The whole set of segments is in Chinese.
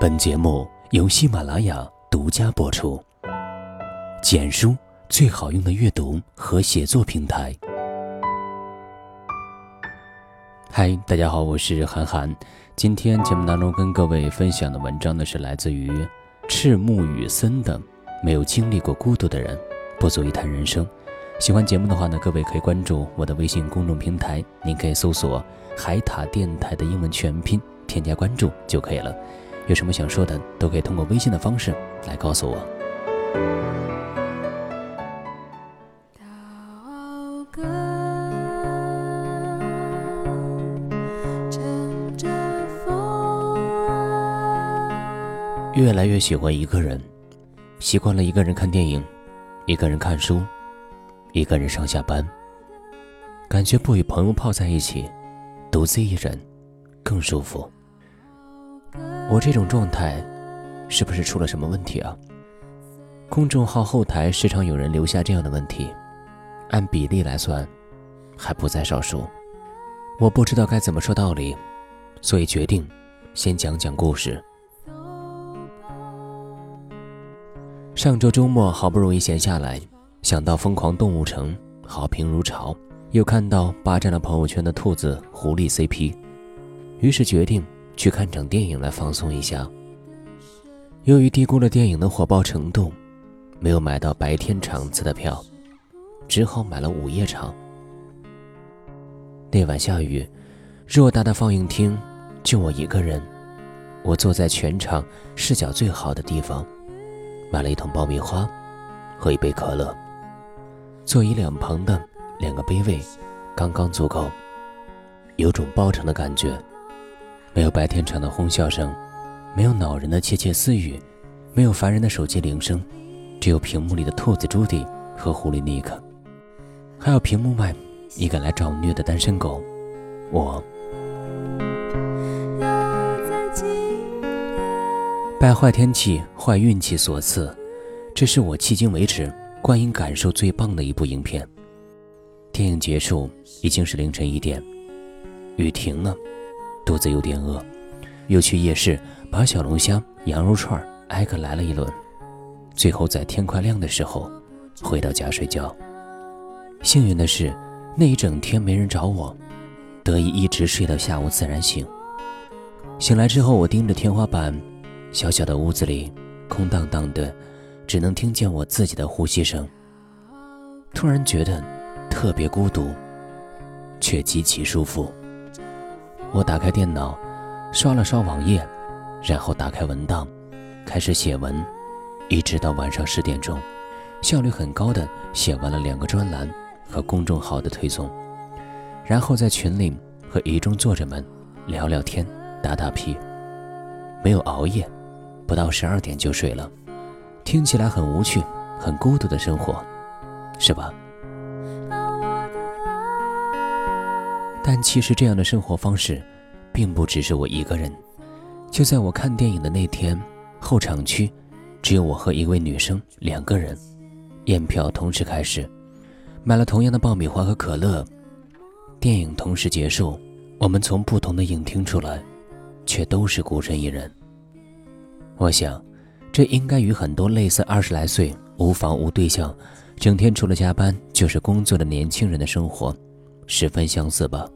本节目由喜马拉雅独家播出，简书最好用的阅读和写作平台。嗨，大家好，我是韩寒。今天节目当中跟各位分享的文章呢，是来自于赤木雨森的《没有经历过孤独的人不足以谈人生》。喜欢节目的话呢，各位可以关注我的微信公众平台，您可以搜索“海塔电台”的英文全拼，添加关注就可以了。有什么想说的，都可以通过微信的方式来告诉我。越来越喜欢一个人，习惯了一个人看电影，一个人看书，一个人上下班。感觉不与朋友泡在一起，独自一人更舒服。我这种状态，是不是出了什么问题啊？公众号后台时常有人留下这样的问题，按比例来算，还不在少数。我不知道该怎么说道理，所以决定先讲讲故事。上周周末好不容易闲下来，想到《疯狂动物城》，好评如潮，又看到霸占了朋友圈的兔子狐狸 CP，于是决定。去看场电影来放松一下。由于低估了电影的火爆程度，没有买到白天场次的票，只好买了午夜场。那晚下雨，偌大的放映厅就我一个人，我坐在全场视角最好的地方，买了一桶爆米花和一杯可乐。座椅两旁的两个杯位，刚刚足够，有种包场的感觉。没有白天场的哄笑声，没有恼人的窃窃私语，没有烦人的手机铃声，只有屏幕里的兔子朱迪和狐狸尼克，还有屏幕外一个来找虐的单身狗。我败坏天气，坏运气所赐，这是我迄今为止观影感受最棒的一部影片。电影结束已经是凌晨一点，雨停了。肚子有点饿，又去夜市把小龙虾、羊肉串挨个来了一轮，最后在天快亮的时候回到家睡觉。幸运的是，那一整天没人找我，得以一直睡到下午自然醒。醒来之后，我盯着天花板，小小的屋子里空荡荡的，只能听见我自己的呼吸声。突然觉得特别孤独，却极其舒服。我打开电脑，刷了刷网页，然后打开文档，开始写文，一直到晚上十点钟，效率很高的写完了两个专栏和公众号的推送，然后在群里和一众作者们聊聊天、打打屁，没有熬夜，不到十二点就睡了，听起来很无趣、很孤独的生活，是吧？但其实这样的生活方式，并不只是我一个人。就在我看电影的那天，候场区只有我和一位女生两个人，验票同时开始，买了同样的爆米花和可乐。电影同时结束，我们从不同的影厅出来，却都是孤身一人。我想，这应该与很多类似二十来岁、无房无对象、整天除了加班就是工作的年轻人的生活，十分相似吧。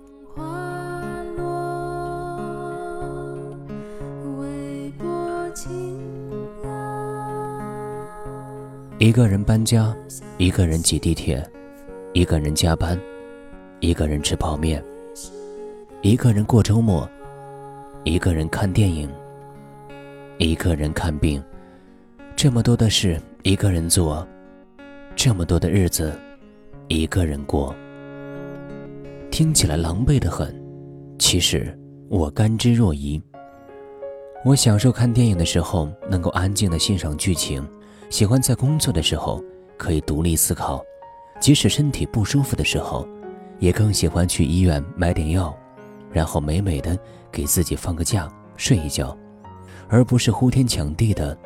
一个人搬家，一个人挤地铁，一个人加班，一个人吃泡面，一个人过周末，一个人看电影，一个人看病，这么多的事一个人做，这么多的日子一个人过，听起来狼狈的很，其实我甘之若饴。我享受看电影的时候能够安静的欣赏剧情。喜欢在工作的时候可以独立思考，即使身体不舒服的时候，也更喜欢去医院买点药，然后美美的给自己放个假睡一觉，而不是呼天抢地的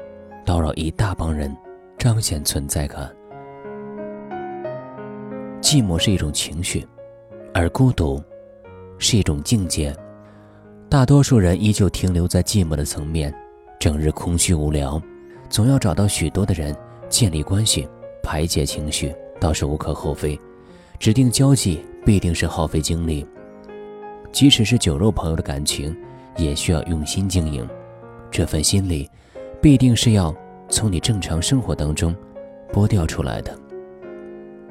叨扰一大帮人，彰显存在感。寂寞是一种情绪，而孤独是一种境界。大多数人依旧停留在寂寞的层面，整日空虚无聊，总要找到许多的人建立关系，排解情绪，倒是无可厚非。指定交际必定是耗费精力，即使是酒肉朋友的感情，也需要用心经营。这份心力，必定是要从你正常生活当中剥掉出来的。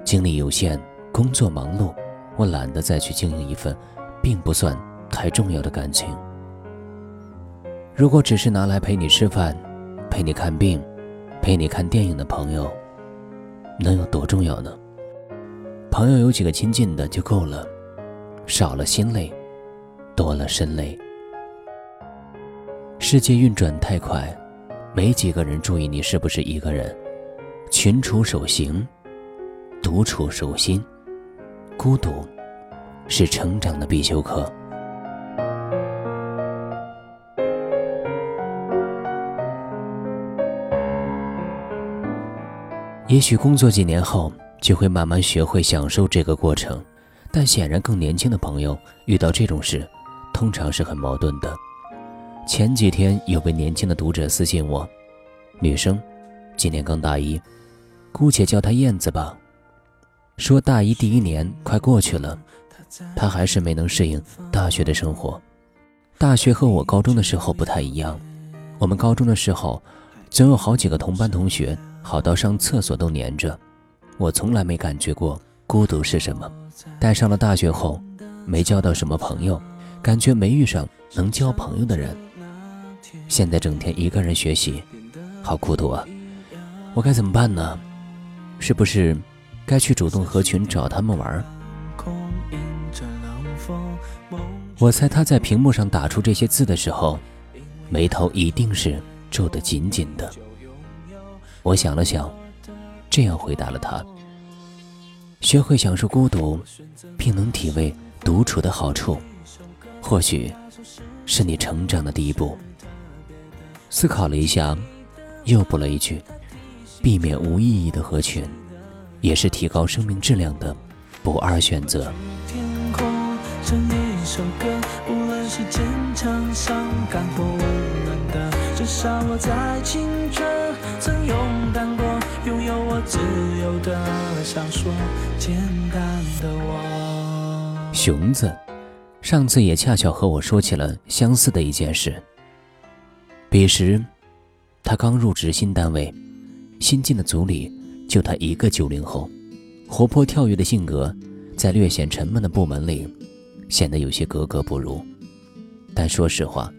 精力有限，工作忙碌，我懒得再去经营一份并不算太重要的感情。如果只是拿来陪你吃饭、陪你看病、陪你看电影的朋友，能有多重要呢？朋友有几个亲近的就够了，少了心累，多了身累。世界运转太快，没几个人注意你是不是一个人。群处守行，独处守心。孤独，是成长的必修课。也许工作几年后。就会慢慢学会享受这个过程，但显然更年轻的朋友遇到这种事，通常是很矛盾的。前几天有位年轻的读者私信我，女生，今年刚大一，姑且叫她燕子吧。说大一第一年快过去了，她还是没能适应大学的生活。大学和我高中的时候不太一样，我们高中的时候，总有好几个同班同学，好到上厕所都黏着。我从来没感觉过孤独是什么，但上了大学后，没交到什么朋友，感觉没遇上能交朋友的人。现在整天一个人学习，好孤独啊！我该怎么办呢？是不是该去主动合群找他们玩？我猜他在屏幕上打出这些字的时候，眉头一定是皱得紧紧的。我想了想。这样回答了他：“学会享受孤独，并能体味独处的好处，或许是你成长的第一步。”思考了一下，又补了一句：“避免无意义的合群，也是提高生命质量的不二选择。”至少我在青春曾勇敢过。拥有我自由的想说简单的我。熊子上次也恰巧和我说起了相似的一件事。彼时他刚入职新单位新进的组里就他一个九零后。活泼跳跃的性格在略显沉闷的部门里显得有些格格不入。但说实话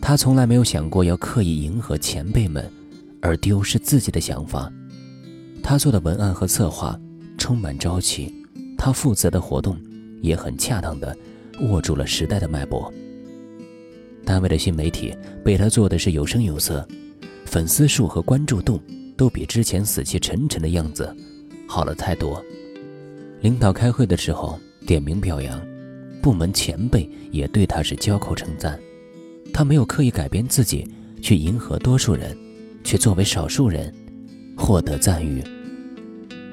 他从来没有想过要刻意迎合前辈们而丢失自己的想法他做的文案和策划充满朝气，他负责的活动也很恰当的握住了时代的脉搏。单位的新媒体被他做的是有声有色，粉丝数和关注度都比之前死气沉沉的样子好了太多。领导开会的时候点名表扬，部门前辈也对他是交口称赞。他没有刻意改变自己去迎合多数人，却作为少数人。获得赞誉。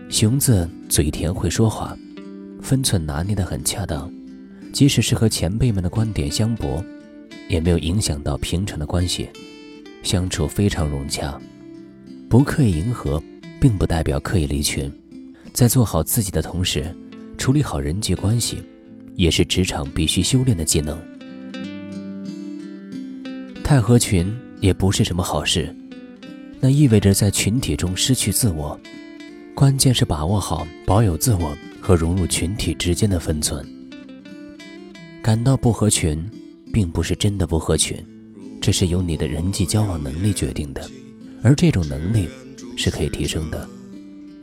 熊子嘴甜会说话，分寸拿捏得很恰当，即使是和前辈们的观点相驳，也没有影响到平常的关系，相处非常融洽。不刻意迎合，并不代表刻意离群，在做好自己的同时，处理好人际关系，也是职场必须修炼的技能。太合群也不是什么好事。那意味着在群体中失去自我，关键是把握好保有自我和融入群体之间的分寸。感到不合群，并不是真的不合群，这是由你的人际交往能力决定的，而这种能力是可以提升的。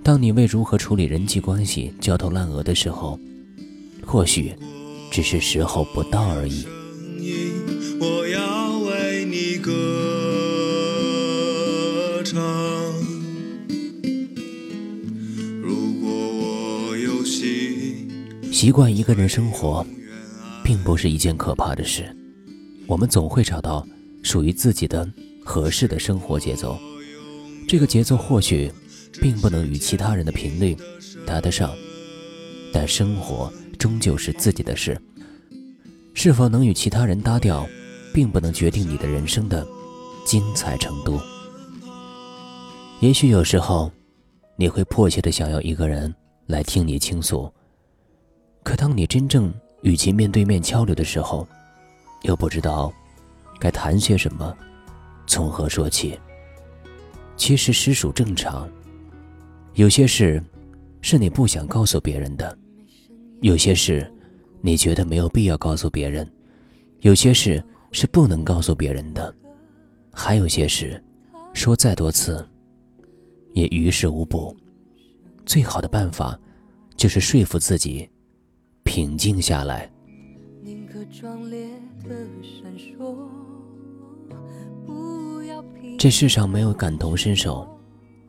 当你为如何处理人际关系焦头烂额的时候，或许只是时候不到而已。习惯一个人生活，并不是一件可怕的事。我们总会找到属于自己的合适的生活节奏。这个节奏或许并不能与其他人的频率搭得上，但生活终究是自己的事。是否能与其他人搭调，并不能决定你的人生的精彩程度。也许有时候，你会迫切的想要一个人来听你倾诉。可当你真正与其面对面交流的时候，又不知道该谈些什么，从何说起。其实实属正常。有些事是你不想告诉别人的，有些事你觉得没有必要告诉别人，有些事是不能告诉别人的，还有些事说再多次也于事无补。最好的办法就是说服自己平静下来。这世上没有感同身受，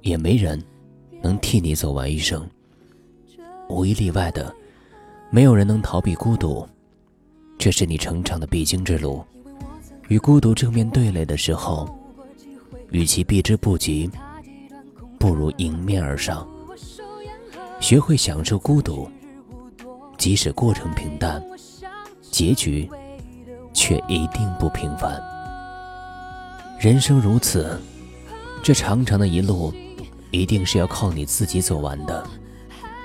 也没人能替你走完一生。无一例外的，没有人能逃避孤独，这是你成长的必经之路。与孤独正面对垒的时候，与其避之不及，不如迎面而上。学会享受孤独，即使过程平淡，结局却一定不平凡。人生如此，这长长的一路，一定是要靠你自己走完的。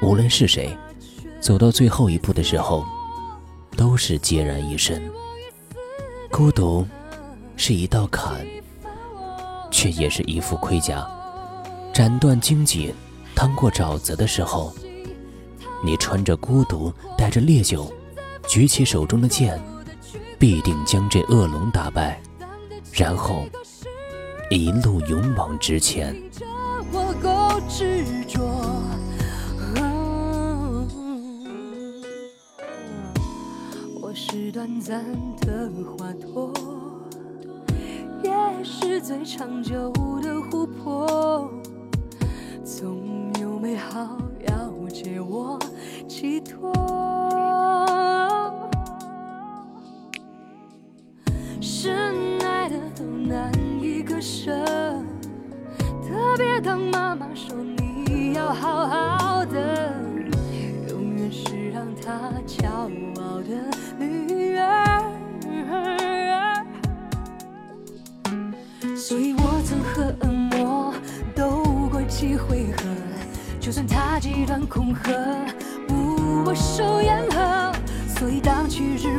无论是谁，走到最后一步的时候，都是孑然一身。孤独是一道坎，却也是一副盔甲。斩断荆棘，趟过沼泽的时候，你穿着孤独，带着烈酒，举起手中的剑，必定将这恶龙打败，然后。一路勇往直前。我够执着，我是短暂的花朵，也是最长久的琥珀。总有美好借我寄托，深爱的都难以割。舍，特别当妈妈说你要好好的，永远是让她骄傲的女儿。所以我曾和恶魔斗过几回合，就算他极端恐吓，不我手言和。所以当去日